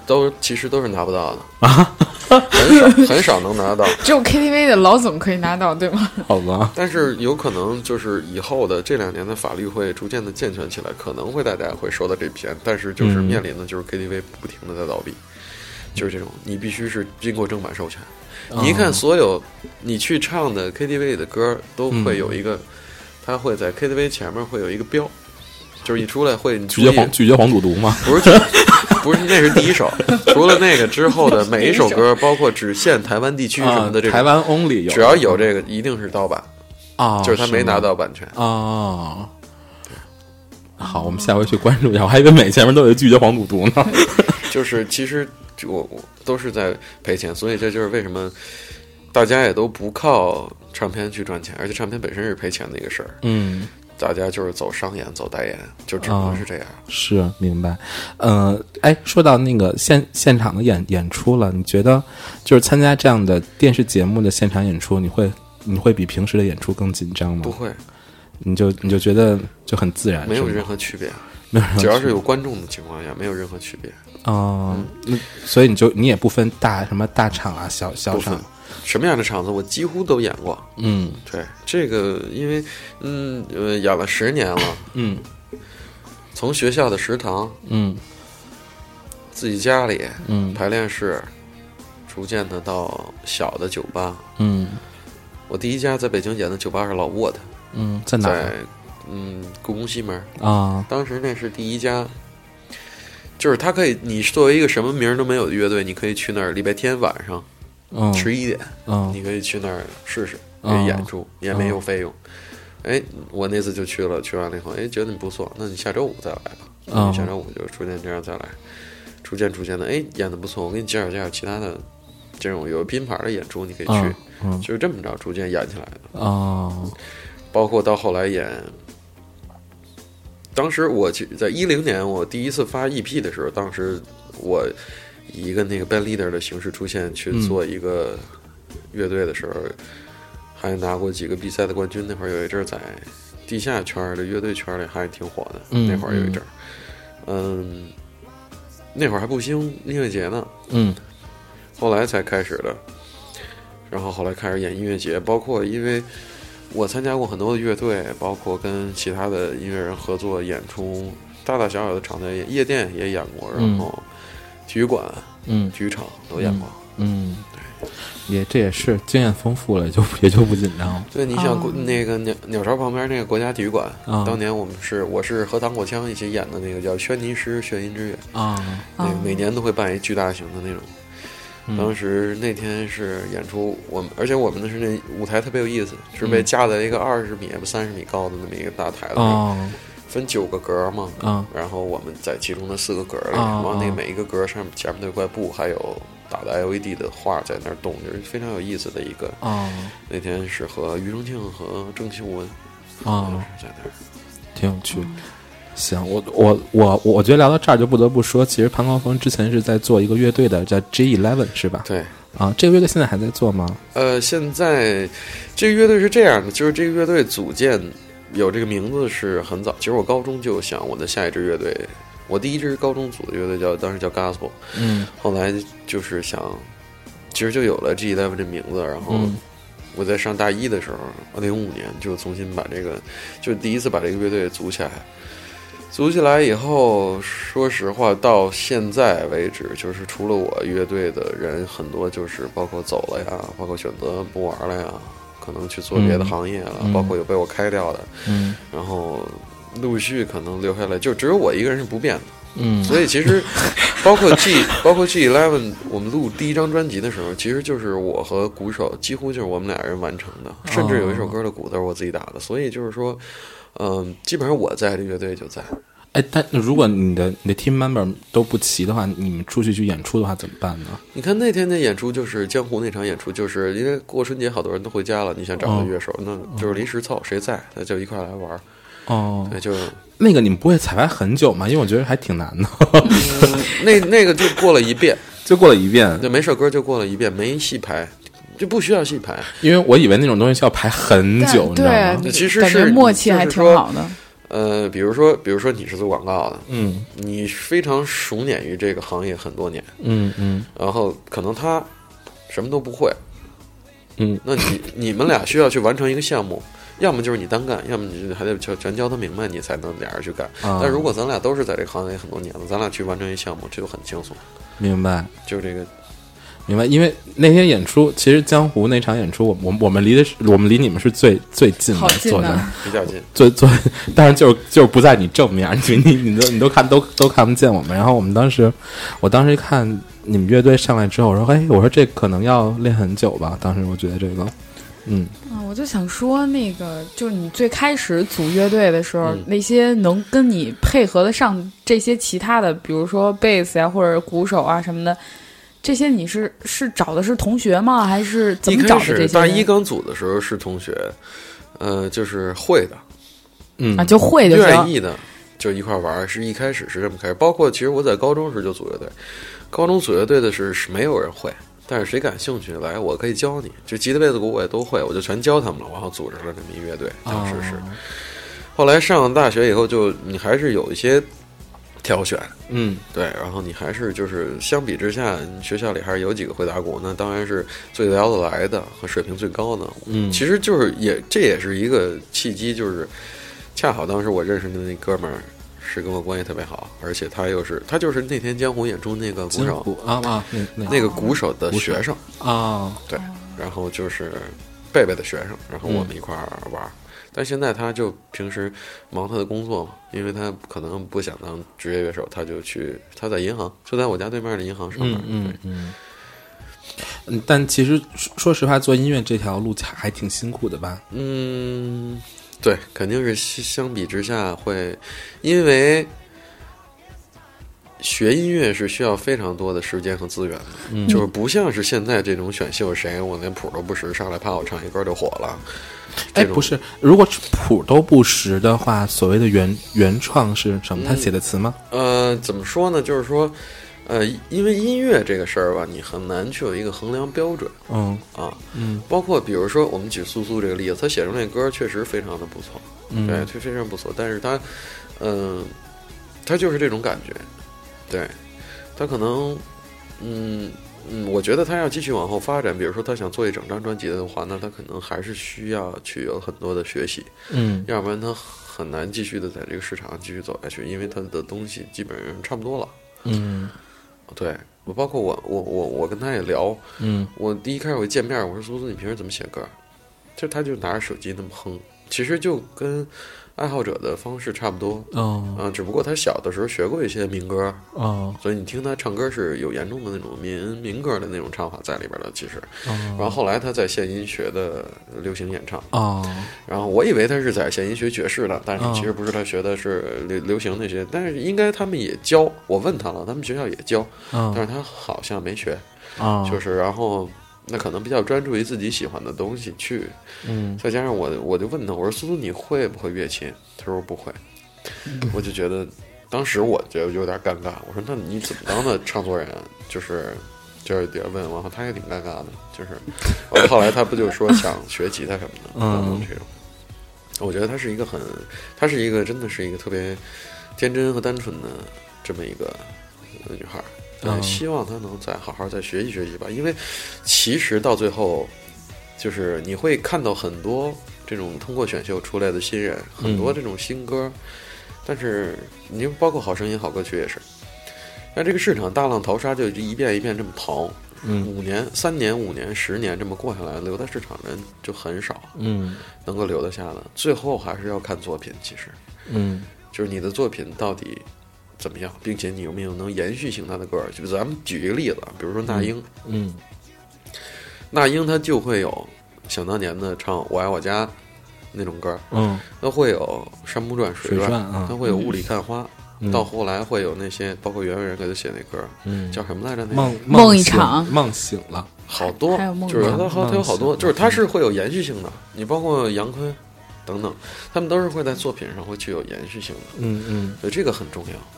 S4: 都其实都是拿不到的啊，[LAUGHS] 很少很少能拿到。
S3: 只有 KTV 的老总可以拿到，对吗？
S2: 好吧，
S4: 但是有可能就是以后的这两年的法律会逐渐的健全起来，可能会大家会收到这笔钱，但是就是
S2: 嗯
S4: 面临的就是 KTV 不停的在倒闭，就是这种你必须是经过正版授权。你一看所有你去唱的 KTV 里的歌都会有一个，它会在 KTV 前面会有一个标，就是一出来会你
S2: 拒绝黄拒绝黄赌毒吗？
S4: 不是 [LAUGHS] 不是那是第一首，除了那个之后的每一首歌，[LAUGHS] 包括只限台湾地区什么的这种，
S2: 啊台湾 only 有，
S4: 只要有这个一定是盗版，
S2: 啊，
S4: 就是他没拿到版权。
S2: 啊。好，我们下回去关注一下。我还以为每前面都有拒绝黄赌毒呢。[LAUGHS]
S4: 就是其实我我都是在赔钱，所以这就是为什么大家也都不靠唱片去赚钱，而且唱片本身是赔钱的一个事儿，
S2: 嗯，
S4: 大家就是走商演、走代言，就只能是这样。
S2: 是明白。呃，哎，说到那个现现场的演演出了，你觉得就是参加这样的电视节目的现场演出，你会你会比平时的演出更紧张吗？
S4: 不，会，
S2: 你就你就觉得就很自然，
S4: 没有任何区别，
S2: 没有任何
S4: 只要是有观众的情况下，没有任何区别。
S2: 哦，那所以你就你也不分大什么大场啊、小小场，
S4: 什么样的场子，我几乎都演过。
S2: 嗯。
S4: 对这个，因为嗯呃演了十年了，
S2: 嗯。
S4: 从学校的食堂、
S2: 嗯。
S4: 自己家里、
S2: 嗯。
S4: 排练室，逐渐的到小的酒吧。
S2: 嗯。
S4: 我第一家在北京演的酒吧是老沃的，
S2: 嗯，在哪
S4: 在嗯故宫西门。
S2: 啊？
S4: 当时那是第一家，就是他可以，你作为一个什么名儿都没有的乐队，你可以去那儿礼拜天晚上
S2: 嗯。
S4: 十一点，
S2: 嗯。
S4: 你可以去那儿试试，可
S2: 哦
S4: 以演出，也没有费用。哎，我那次就去了，去完了以后，哎，觉得你不错，那你下周五再来吧。嗯。下周五就逐渐这样再来，逐渐逐渐的，哎，演的不错，我给你介绍介绍其他的这种有拼盘的演出，你可以去，就是这么着逐渐演起来的。
S2: 哦。
S4: 包括到后来演，当时我其在一零年我第一次发 EP 的时候，当时我以一个那个 band leader 的形式出现去
S2: 嗯
S4: 做一个乐队的时候，还拿过几个比赛的冠军。那会儿有一阵儿在地下圈儿的乐队圈儿里还挺火的，
S2: 嗯
S4: 那会儿有一阵儿，嗯，那会儿还不兴音乐节呢，
S2: 嗯
S4: 后来才开始的。然后后来开始演音乐节，包括因为我参加过很多的乐队，包括跟其他的音乐人合作演出，大大小小的场在夜店也演过，
S2: 嗯
S4: 然后体育馆、
S2: 嗯。
S4: 体育场都演过。
S2: 嗯，也这也是经验丰富了，也就 [LAUGHS] 也就不紧张了。
S4: 对，你想
S3: 哦。
S4: 那个鸟鸟巢旁边那个国家体育馆，
S2: 啊。
S4: 当年我们是我是和唐国强一起演的那个叫《轩尼诗炫音之月》，
S2: 啊，
S4: 那个
S3: 哦。
S4: 每年都会办一巨大型的那种。当时那天是演出，我们而且我们的是那舞台特别有意思，是被
S2: 嗯。
S4: 架在一个二十米不三十米高的那么一个大台子上，
S2: 哦
S4: 分九个格嘛，
S2: 啊
S4: 然后我们在其中的四个格里，
S2: 啊
S4: 往那
S2: 啊
S4: 每一个格上面前面都有块布，还有打的 LED 的画在那儿动，就是非常有意思的一个。
S2: 哦
S4: 那天是和庾澄庆和郑秀文
S2: 嗯，
S4: 在那儿，
S2: 挺有趣。行，我我我我觉得聊到这儿就不得不说，其实潘高峰之前是在做一个乐队的，叫 G Eleven 是吧？
S4: 对。
S2: 啊，这个乐队现在还在做吗？
S4: 呃，现在这个乐队是这样的，就是这个乐队组建有这个名字是很早，其实我高中就想我的下一支乐队，我第一支高中组的乐队叫当时叫 Gospel，
S2: 嗯
S4: 后来就是想，其实就有了 G Eleven 这名字，然后
S2: 嗯
S4: 我在上大一的时候，零五年就重新把这个，就第一次把这个乐队组起来。组起来以后，说实话，到现在为止，就是除了我乐队的人很多，就是包括走了呀，包括选择不玩了呀，可能去做别的
S2: 嗯
S4: 行业了，
S2: 嗯
S4: 包括有被我开掉的，
S2: 嗯
S4: 然后陆续可能留下来，就只有我一个人是不变的。
S2: 嗯，
S4: 所以其实，[LAUGHS] 包括 G 包括 G Eleven，我们录第一张专辑的时候，其实就是我和鼓手几乎就是我们俩人完成的，甚至有一首歌的鼓都是我自己打的。所以就是说，嗯、基本上我在，这乐队就在。
S2: 哎，但如果你的你的 team member 都不齐的话，你们出去去演出的话怎么办呢？
S4: 你看那天的演出，就是江湖那场演出，就是因为过春节好多人都回家了，你想找个乐手，那就是临时凑，谁在那就一块来玩。
S2: 哦，
S4: 对，就、
S2: 那个你们不会彩排很久吗？因为我觉得还挺难的，
S4: 嗯、那那个就过了一遍，[LAUGHS]
S2: 就过了一遍。
S4: 就每首歌就过了一遍，没戏排，就不需要戏排。
S2: 因为我以为那种东西需要排很久，你知道
S3: 对
S2: 吗？，
S4: 其实是
S3: 默契还挺好的。
S4: 呃，比如说，比如说你是做广告的，
S2: 嗯
S4: 你非常熟稔于这个行业很多年，
S2: 嗯嗯
S4: 然后可能他什么都不会，
S2: 嗯，
S4: 那你你们俩需要去完成一个项目，要么就是你单干，要么你就还得全全教他明白，你才能俩人去干。
S2: 啊
S4: 但如果咱俩都是在这个行业很多年了，咱俩去完成一项目，这就很轻松。
S2: 明白
S4: 就这个，
S2: 明白。因为那天演出，其实江湖那场演出，我我我们离的是我们离你们是最最近的坐的
S3: 啊 [LAUGHS]
S4: 比较近。
S2: 最最，但是就是就是不在你正面，你你你都你都看都都看不见我们。然后我们当时，我当时一看你们乐队上来之后，我说哎，我说这可能要练很久吧。当时我觉得这个，嗯
S3: 啊，我就想说，那个就是你最开始组乐队的时候，
S4: 嗯
S3: 那些能跟你配合得上这些其他的，比如说贝斯呀，或者鼓手啊什么的，这些你是是找的是同学吗？还是怎么找的这些大？
S4: 一刚组的时候是同学，呃，就是会的，
S2: 嗯
S3: 啊，就会就行。
S4: 愿意的就一块玩儿，是一开始是这么开始。包括其实我在高中时就组乐队，高中组乐队的是是没有人会，但是谁感兴趣来，我可以教你。就吉他、贝斯、鼓我也都会，我就全教他们了，然后组织了这么一乐队。当时是，
S2: 哦
S4: 后来上了大学以后就，你还是有一些挑选，
S2: 嗯
S4: 对，然后你还是就是相比之下，学校里还是有几个会打鼓，那当然是最聊得来的和水平最高的。
S2: 嗯
S4: 其实就是也这也是一个契机，就是恰好当时我认识的那哥们儿是跟我关系特别好，而且他又是他就是那天江湖演出那个鼓手，
S2: 鼓啊啊，那
S4: 个鼓手的学生，
S2: 啊，
S4: 对，然后就是贝贝的学生，然后我们一块儿玩儿。但现在他就平时忙他的工作嘛，因为他可能不想当职业乐手，他就去他在银行，就在我家对面的银行上班
S2: 嗯。嗯但其实说说实话，做音乐这条路还挺辛苦的吧？
S4: 嗯，对，肯定是相相比之下会，因为学音乐是需要非常多的时间和资源的，
S2: 嗯
S4: 就是不像是现在这种选秀，谁我连谱都不识，上来啪我唱一歌就火了。
S2: 哎，不是，如果谱都不识的话，所谓的原原创是什么？他写的词吗？
S4: 呃，怎么说呢？就是说，呃，因为音乐这个事儿吧，你很难去有一个衡量标准
S2: 嗯
S4: 啊。
S2: 嗯
S4: 包括比如说，我们举苏苏这个例子，他写出那歌确实非常的不错，
S2: 嗯，
S4: 对，非非常不错。但是他，嗯、他就是这种感觉，对，他可能，嗯嗯，我觉得他要继续往后发展，比如说他想做一整张专辑的话，那他可能还是需要去有很多的学习，
S2: 嗯
S4: 要不然他很难继续的在这个市场上继续走下去，因为他的东西基本上差不多了。
S2: 嗯
S4: 对我，包括我，我我我跟他也聊，
S2: 嗯
S4: 我第一开始我见面，我说苏苏，你平时怎么写歌？就他就拿着手机那么哼，其实就跟爱好者的方式差不多
S2: 嗯
S4: 啊，只不过他小的时候学过一些民歌，
S2: 哦。
S4: 所以你听他唱歌是有严重的那种民民歌的那种唱法在里边的。其实，然后
S2: 哦
S4: 后来他在献音学的流行演唱，
S2: 哦。
S4: 然后我以为他是在献音学爵士的，但是
S2: 哦。
S4: 其实不是，他学的是流流行那些，但是应该他们也教，我问他了，他们学校也教，但
S2: 哦
S4: 是他好像没学。
S2: 哦，
S4: 就是然后那可能比较专注于自己喜欢的东西去，
S2: 嗯
S4: 再加上我我就问他，我说苏苏你会不会乐器？他说不会，[LAUGHS] 我就觉得当时我觉得有点尴尬，我说那你怎么当的唱作人啊？就是。就是有点问，然后他也挺尴尬的，就是，后来他不就说想学吉他什么的，[LAUGHS]
S2: 嗯
S4: 这种，我觉得她是一个很，她是一个真的是一个特别天真和单纯的这么一个呃女孩儿。对，
S2: 嗯。
S4: 希望他能再好好再学习学习吧，因为其实到最后，就是你会看到很多这种通过选秀出来的新人，很多这种新歌，但是你包括好声音、好歌曲也是。但这个市场大浪淘沙，就一遍一遍这么淘，
S2: 嗯。
S4: 五年、三年、五年、十年这么过下来，留在市场人就很少，
S2: 嗯。
S4: 能够留得下的。最后还是要看作品，其实。
S2: 嗯。
S4: 就是你的作品到底怎么样，并且你有没有能延续性他的歌儿。就咱们举一个例子啊，比如说那英，
S2: 嗯
S4: 那英她就会有想当年的唱《我爱我家》那种歌儿，
S2: 嗯
S4: 她会有《山不转水
S2: 水转啊
S4: 她会有《雾里看花》
S2: 嗯
S4: 到后来会有那些，包括袁惟仁给他写那歌儿，
S2: 嗯，
S4: 叫什么来着？那个
S2: 梦
S3: 梦一场
S2: 梦醒了，
S4: 好多就是
S3: 梦
S4: 他好他有好多，就是他是会有延续性的。你包括杨坤等等，他们都是会在作品上会具有延续性的，
S2: 嗯嗯。
S4: 所以这个很重要。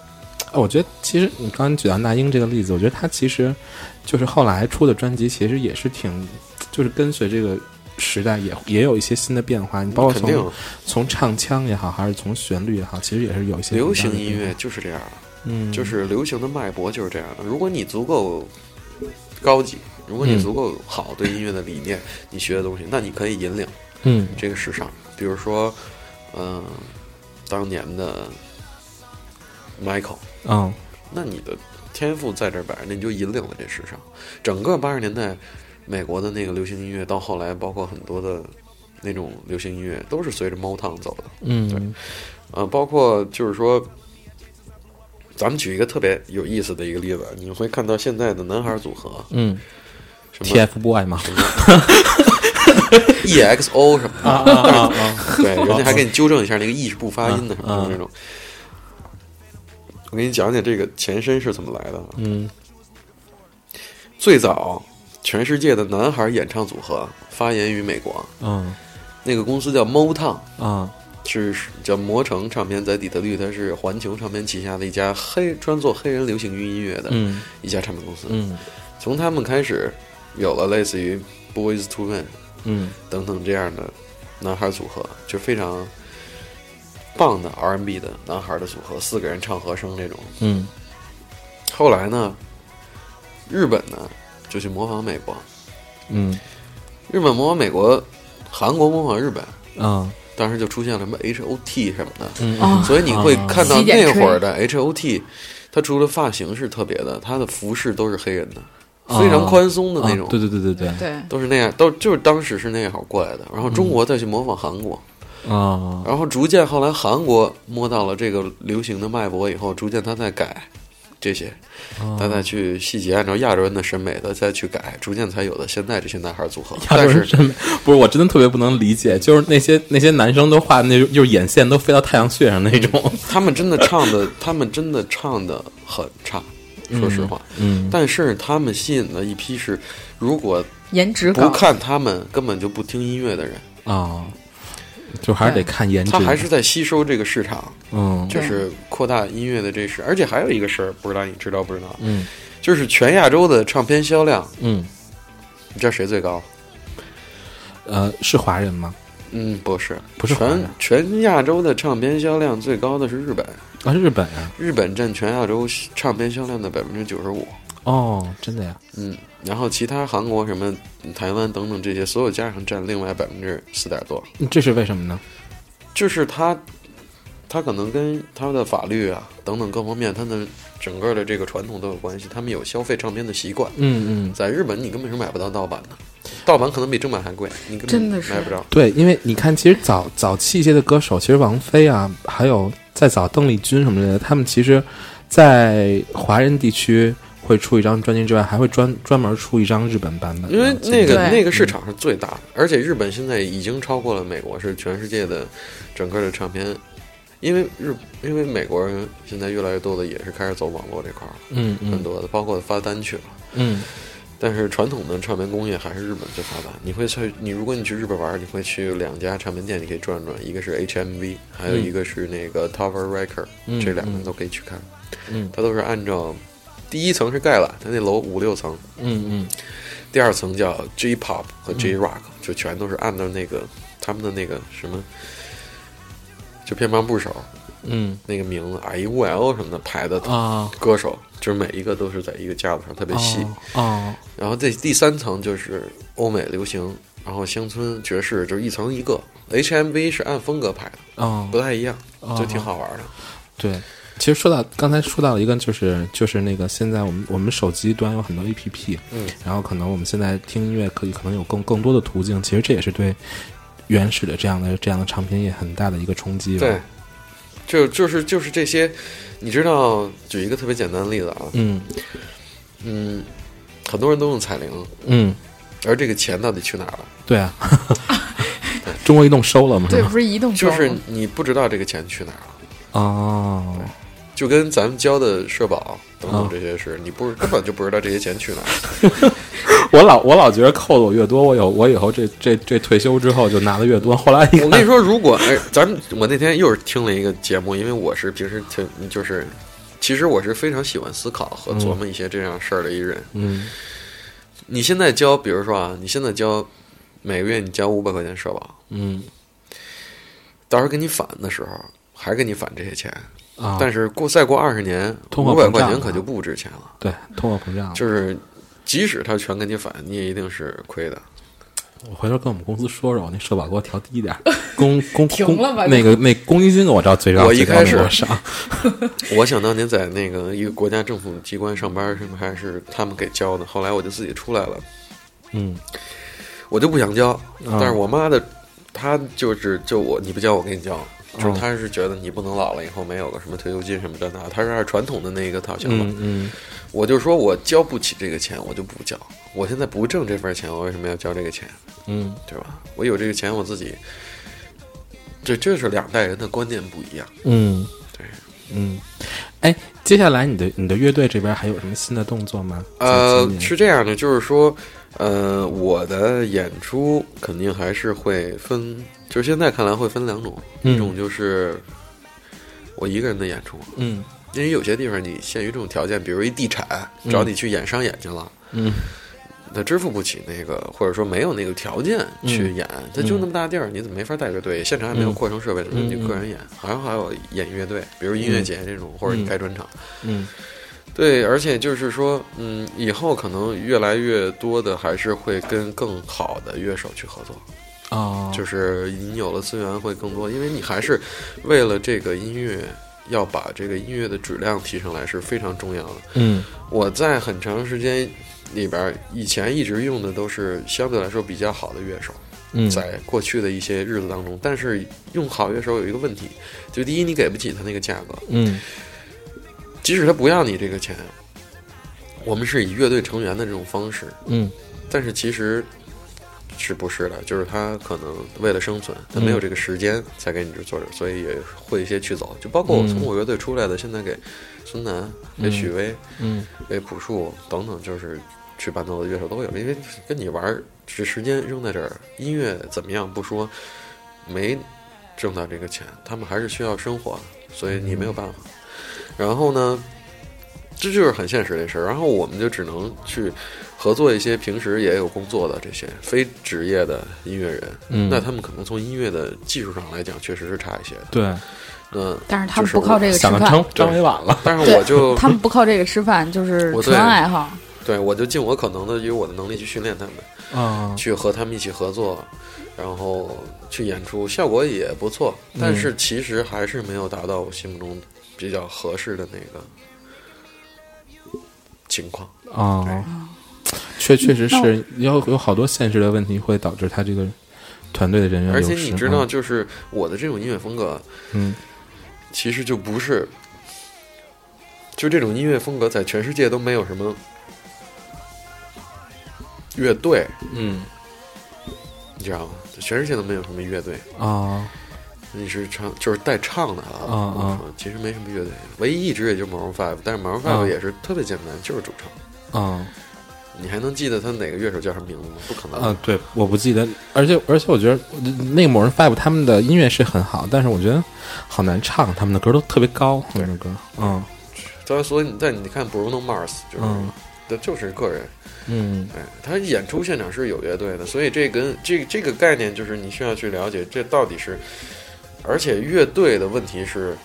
S2: 我觉得其实你刚刚举到那英这个例子，我觉得他其实就是后来出的专辑，其实也是挺，就是跟随这个时代也也有一些新的变化。你包括从从唱腔也好，还是从旋律也好，其实也是有一些
S4: 流行音乐，就是这样的，
S2: 嗯，
S4: 就是流行的脉搏就是这样的。如果你足够高级，如果你
S2: 嗯
S4: 足够好对音乐的理念，你学的东西，那你可以引领
S2: 嗯
S4: 这个时尚。比如说，嗯、当年的 Michael，
S2: 嗯。
S4: 那你的天赋在这儿摆着，那你就引领了这时尚。整个八十年代美国的那个流行音乐，到后来包括很多的那种流行音乐，都是随着 Motown 走的。
S2: 嗯。对。
S4: 呃，包括就是说，咱们举一个特别有意思的一个例子，你会看到现在的男孩组合，
S2: 嗯。
S4: 什么
S2: ，TFBOY 嘛，[LAUGHS]
S4: EXO 什么的，
S2: 啊啊啊啊，[LAUGHS]
S4: 对，人家还给你纠正一下那个 E 是不发音的什么
S2: 啊
S4: 的那种。我给你讲讲这个前身是怎么来的啊。
S2: 嗯。
S4: 最早，全世界的男孩演唱组合发源于美国，
S2: 嗯。
S4: 那个公司叫 Motown，
S2: 啊。
S4: 是叫魔城唱片，在底特律，它是环球唱片旗下的一家黑专做黑人流行音乐的
S2: 嗯。
S4: 一家唱片公司。
S2: 嗯。
S4: 从他们开始，有了类似于 Boys to Men
S2: 嗯。
S4: 等等这样的男孩组合，就非常棒的 R&B 的男孩的组合，四个人唱和声那种。
S2: 嗯。
S4: 后来呢，日本呢就去模仿美国，
S2: 嗯。
S4: 日本模仿美国，韩国模仿日本，
S2: 啊
S4: 当时就出现了什么 H O T 什么的，
S2: 嗯。
S3: 哦。
S4: 所以你会看到那会儿的 H O T，它除了发型是特别的，它的服饰都是黑人的，非常宽松的那种，
S2: 啊对对对对对。
S3: 对，
S4: 都是那样，都就是当时是那样过来的。然后中国再去模仿韩国，
S2: 啊。
S4: 然后逐渐后来韩国摸到了这个流行的脉搏以后，逐渐他在改这些，他再去细节按照亚洲人的审美的再去改，逐渐才有的现在这些男孩组合。
S2: 亚
S4: 但是
S2: 洲人审美。不是，我真的特别不能理解，就是那些那些男生都画那种，就是眼线都飞到太阳穴上那种。
S4: 他们真的唱的，他们真的唱 [LAUGHS] 的很差，说实话。
S2: 嗯。
S4: 但是他们吸引的一批是，如果不
S3: 颜值高，
S4: 看他们，根本就不听音乐的人，
S2: 啊，就还是得看颜值。
S4: 他还是在吸收这个市场，
S2: 嗯
S4: 就是扩大音乐的这事。而且还有一个事儿，不知道你知道不知道？
S2: 嗯
S4: 就是全亚洲的唱片销量，
S2: 嗯
S4: 你知道谁最高？
S2: 呃，是华人吗？
S4: 嗯，不是，
S2: 不是华人
S4: 全亚洲的唱片销量最高的是日本，
S2: 啊，日本啊。
S4: 日本占全亚洲唱片销量的百分之九十五。
S2: 哦，真的呀。
S4: 嗯，然后其他韩国什么台湾等等这些，所有加上占另外百分之四点多，
S2: 这是为什么呢？
S4: 就是他，他可能跟他的法律啊等等各方面，他的整个的这个传统都有关系。他们有消费唱片的习惯，
S2: 嗯嗯，
S4: 在日本你根本是买不到盗版的，盗版可能比正版还贵，你根
S3: 真的是
S4: 本买不着。
S2: 对，因为你看，其实早早期一些的歌手，其实王菲啊，还有再早邓丽君什么的，他们其实，在华人地区会出一张专辑之外，还会专专门出一张日本版本。
S4: 因为那个那个市场是最大的，而且日本现在已经超过了美国，是全世界的整个的唱片。因为日，因为美国人现在越来越多的也是开始走网络这块儿了，
S2: 嗯嗯
S4: 很多的，包括发单曲了。
S2: 嗯
S4: 但是传统的唱片工业还是日本最发达。你会去，你如果你去日本玩，你会去两家唱片店，你可以转转，一个是 HMV，还有一个是那个 Tower Record，、
S2: 嗯
S4: 这两个都可以去看。
S2: 嗯
S4: 它都是按照第一层是盖览，它那楼五六层，
S2: 嗯嗯。
S4: 第二层叫 J Pop 和 J Rock，、就全都是按照那个他们的那个什么就偏旁部首
S2: 嗯。
S4: 那个名字 I U L 什么的排的
S2: 啊，
S4: 歌手，就是每一个都是在一个架子上特别细。
S2: 哦
S4: 然后这第三层就是欧美流行，然后乡村爵士就是一层一个。HMV 是按风格排的，
S2: 哦。
S4: 不太一样，
S2: 哦。
S4: 就挺好玩的。
S2: 对，其实说到刚才说到了一个，就是就是那个现在我们我们手机端有很多 A P P，
S4: 嗯，
S2: 然后可能我们现在听音乐可以可能有更更多的途径，其实这也是对原始的这样的这样的唱片业很大的一个冲击吧。
S4: 对，就就是就是这些，你知道，举一个特别简单的例子啊，
S2: 嗯。
S4: 嗯，很多人都用彩铃，
S2: 嗯，
S4: 而这个钱到底去哪儿了？
S2: 对啊，中国移动收了吗？
S3: 对，不是移动收
S4: 就是你不知道这个钱去哪儿了。
S2: 哦，
S4: 就跟咱们交的社保等等
S2: 啊
S4: 这些事，你不是根本就不知道这些钱去哪儿。[LAUGHS]
S2: 我老我老觉得扣的我越多，我有我以后这这这退休之后就拿的越多。[LAUGHS] 后来
S4: 我跟你说，如果哎，咱们我那天又是听了一个节目，因为我是平时听，就是其实我是非常喜欢思考和琢磨一些这样事儿的一人。
S2: 嗯
S4: 你现在交，比如说啊，你现在交每个月你交五百块钱社保，
S2: 嗯
S4: 到时候给你返的时候还给你返这些钱，
S2: 啊，
S4: 但是过再过二十年，五百块钱可就不值钱了。
S2: 对通货膨胀，
S4: 就是即使他全给你返，你也一定是亏的。
S2: 我回头跟我们公司说说，我那社保给我调低点儿，[LAUGHS] 公公 [LAUGHS] 那个那公积金我知道最高
S4: 我一开始？[LAUGHS] 我想当年在那个一个国家政府机关上班，是不是还是他们给交的？后来我就自己出来了，
S2: 嗯
S4: 我就不想交。
S2: 啊
S4: 但是我妈的，她就是就我你不交我给你交，就是他是觉得你不能老了以后没有个什么退休金什么的那，他是按传统的那个套想法。
S2: 嗯嗯
S4: 我就说我交不起这个钱，我就不交。我现在不挣这份钱，我为什么要交这个钱？
S2: 嗯
S4: 对吧？我有这个钱，我自己。这这是两代人的观念不一样。
S2: 嗯，
S4: 对，
S2: 嗯，哎，接下来你的你的乐队这边还有什么新的动作吗？
S4: 呃是这样的，就是说，呃，我的演出肯定还是会分，就是现在看来会分两种，
S2: 嗯。
S4: 一种就是我一个人的演出，
S2: 嗯。
S4: 因为有些地方你限于这种条件，比如一地产找你去演商演去了，
S2: 嗯。
S4: 他支付不起那个，或者说没有那个条件去演，他就那么大地儿，你怎么没法带乐队？现场也没有
S2: 嗯
S4: 扩声设备，那你
S2: 嗯
S4: 个人演，好像还有演乐队，比如音乐节这种，或者你开专场。
S2: 嗯。
S4: 对，而且就是说，嗯，以后可能越来越多的还是会跟更好的乐手去合作，
S2: 哦，
S4: 就是你有了资源会更多，因为你还是为了这个音乐要把这个音乐的质量提上来是非常重要的。
S2: 嗯。
S4: 我在很长时间里边儿，以前一直用的都是相对来说比较好的乐手，
S2: 嗯。
S4: 在过去的一些日子当中，但是用好乐手有一个问题，就第一你给不起他那个价格，
S2: 嗯。
S4: 即使他不要你这个钱，我们是以乐队成员的这种方式，
S2: 嗯。
S4: 但是其实是不是的？就是他可能为了生存，他没有这个时间才给你这做，所以也会一些去走。就包括我从我乐队出来的，现在给孙楠、给许巍、
S2: 嗯
S4: 给朴树等等，就是去伴奏的乐手都有，因为跟你玩儿是时间扔在这儿，音乐怎么样不说，没挣到这个钱，他们还是需要生活的，所以你没有办法。然后呢，这就是很现实的事儿。然后我们就只能去合作一些平时也有工作的这些非职业的音乐人，
S2: 嗯，
S4: 那他们可能从音乐的技术上来讲，确实是差一些的。
S2: 对
S4: 那
S3: 但是他们不靠这个吃饭，
S2: 张张伟晚了，
S4: 但是我就
S3: 他们不靠这个吃饭，就是纯爱好。
S4: 对我就尽我可能的，以我的能力去训练他们。
S2: 啊
S4: 去和他们一起合作，然后去演出，效果也不错。
S2: 嗯
S4: 但是其实还是没有达到我心目中比较合适的那个情况。
S2: 啊，确确实是有有好多现实的问题会导致他这个团队的人员
S4: 而。且你知道，
S2: 嗯
S4: 就是我的这种音乐风格，
S2: 嗯
S4: 其实就不是，就这种音乐风格在全世界都没有什么乐队，
S2: 嗯
S4: 你知道吗？全世界都没有什么乐队。
S2: 啊
S4: 你是唱就是带唱的啊，
S2: 啊
S4: 其实没什么乐队，唯一一支也就 Maroon Five，但是 Maroon
S2: 啊
S4: Five 也是特别简单，就是主唱。
S2: 啊
S4: 你还能记得他哪个乐手叫什么名字吗？不可能。
S2: 啊！对，我不记得，而且而且我觉得那个某人 Five 他们的音乐是很好，但是我觉得好难唱，他们的歌都特别高，他们的歌，嗯
S4: 但所以你在你看 Bruno Mars 就是，
S2: 嗯
S4: 这就是个人，
S2: 嗯
S4: 哎，他演出现场是有乐队的，所以这跟这这个概念就是你需要去了解，这到底是而且乐队的问题是，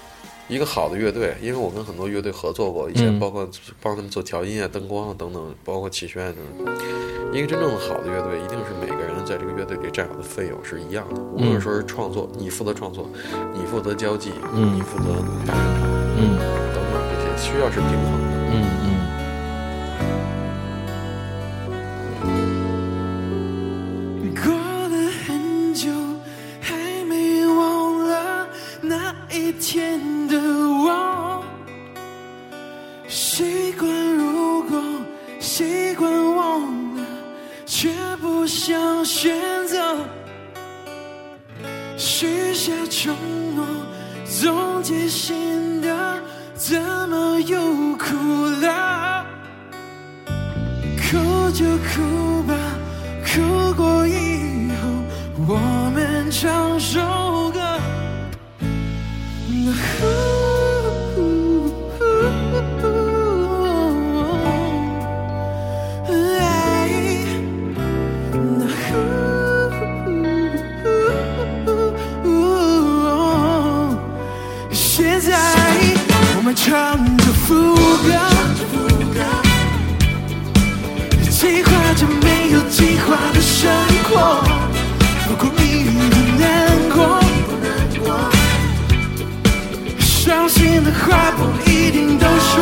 S4: 一个好的乐队，因为我跟很多乐队合作过，以前
S2: 嗯
S4: 包括帮他们做调音啊、灯光啊等等，包括齐宣等等。一个真正的好的乐队，一定是每个人在这个乐队里占有的费用是一样的，无论说是创作，你负责创作，你负责交际，
S2: 嗯
S4: 你负责大生产
S2: 嗯
S4: 等等这些，需要是平衡的。
S2: 嗯
S1: 想选择。许下承诺，总结心得，怎么又哭了？哭就哭吧，副歌。计划着没有计划的生活，不顾一不难过。伤心的话不一定都说